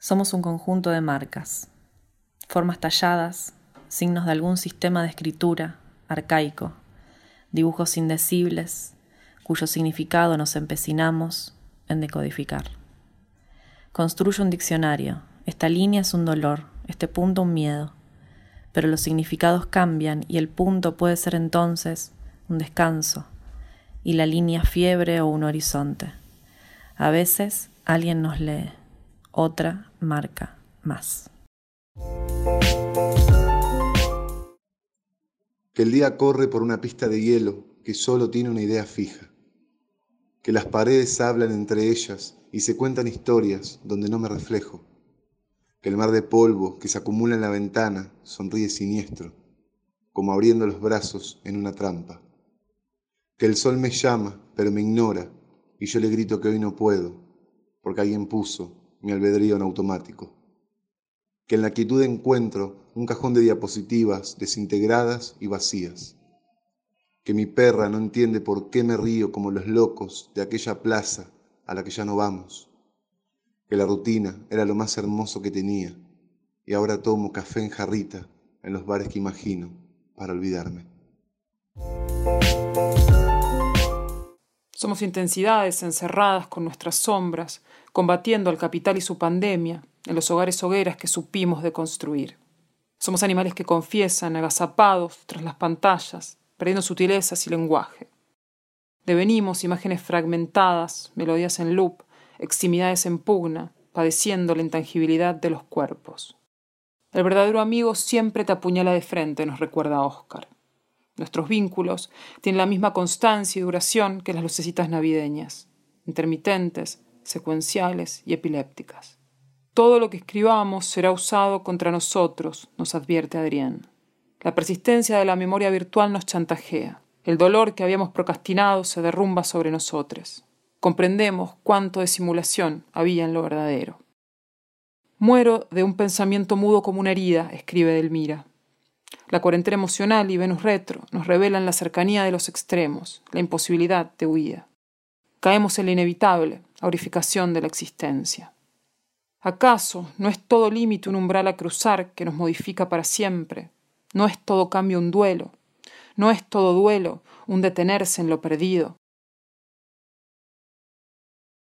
Somos un conjunto de marcas, formas talladas, signos de algún sistema de escritura arcaico, dibujos indecibles, cuyo significado nos empecinamos en decodificar. Construyo un diccionario. Esta línea es un dolor, este punto un miedo, pero los significados cambian y el punto puede ser entonces un descanso y la línea fiebre o un horizonte. A veces alguien nos lee, otra marca más. Que el día corre por una pista de hielo que solo tiene una idea fija. Que las paredes hablan entre ellas y se cuentan historias donde no me reflejo. Que el mar de polvo que se acumula en la ventana sonríe siniestro, como abriendo los brazos en una trampa. Que el sol me llama, pero me ignora, y yo le grito que hoy no puedo, porque alguien puso mi albedrío en automático. Que en la quietud encuentro un cajón de diapositivas desintegradas y vacías. Que mi perra no entiende por qué me río como los locos de aquella plaza a la que ya no vamos. Que la rutina era lo más hermoso que tenía y ahora tomo café en jarrita en los bares que imagino para olvidarme. Somos intensidades encerradas con nuestras sombras, combatiendo al capital y su pandemia en los hogares hogueras que supimos deconstruir. Somos animales que confiesan, agazapados tras las pantallas, perdiendo sutilezas y lenguaje. Devenimos imágenes fragmentadas, melodías en loop, extremidades en pugna, padeciendo la intangibilidad de los cuerpos. El verdadero amigo siempre te apuñala de frente, nos recuerda Oscar. Nuestros vínculos tienen la misma constancia y duración que las lucecitas navideñas, intermitentes, secuenciales y epilépticas. Todo lo que escribamos será usado contra nosotros, nos advierte Adrián. La persistencia de la memoria virtual nos chantajea. El dolor que habíamos procrastinado se derrumba sobre nosotros. Comprendemos cuánto de simulación había en lo verdadero. Muero de un pensamiento mudo como una herida, escribe Delmira. La cuarentena emocional y Venus retro nos revelan la cercanía de los extremos, la imposibilidad de huida. Caemos en la inevitable aurificación de la existencia. ¿Acaso no es todo límite un umbral a cruzar que nos modifica para siempre? ¿No es todo cambio un duelo? ¿No es todo duelo un detenerse en lo perdido?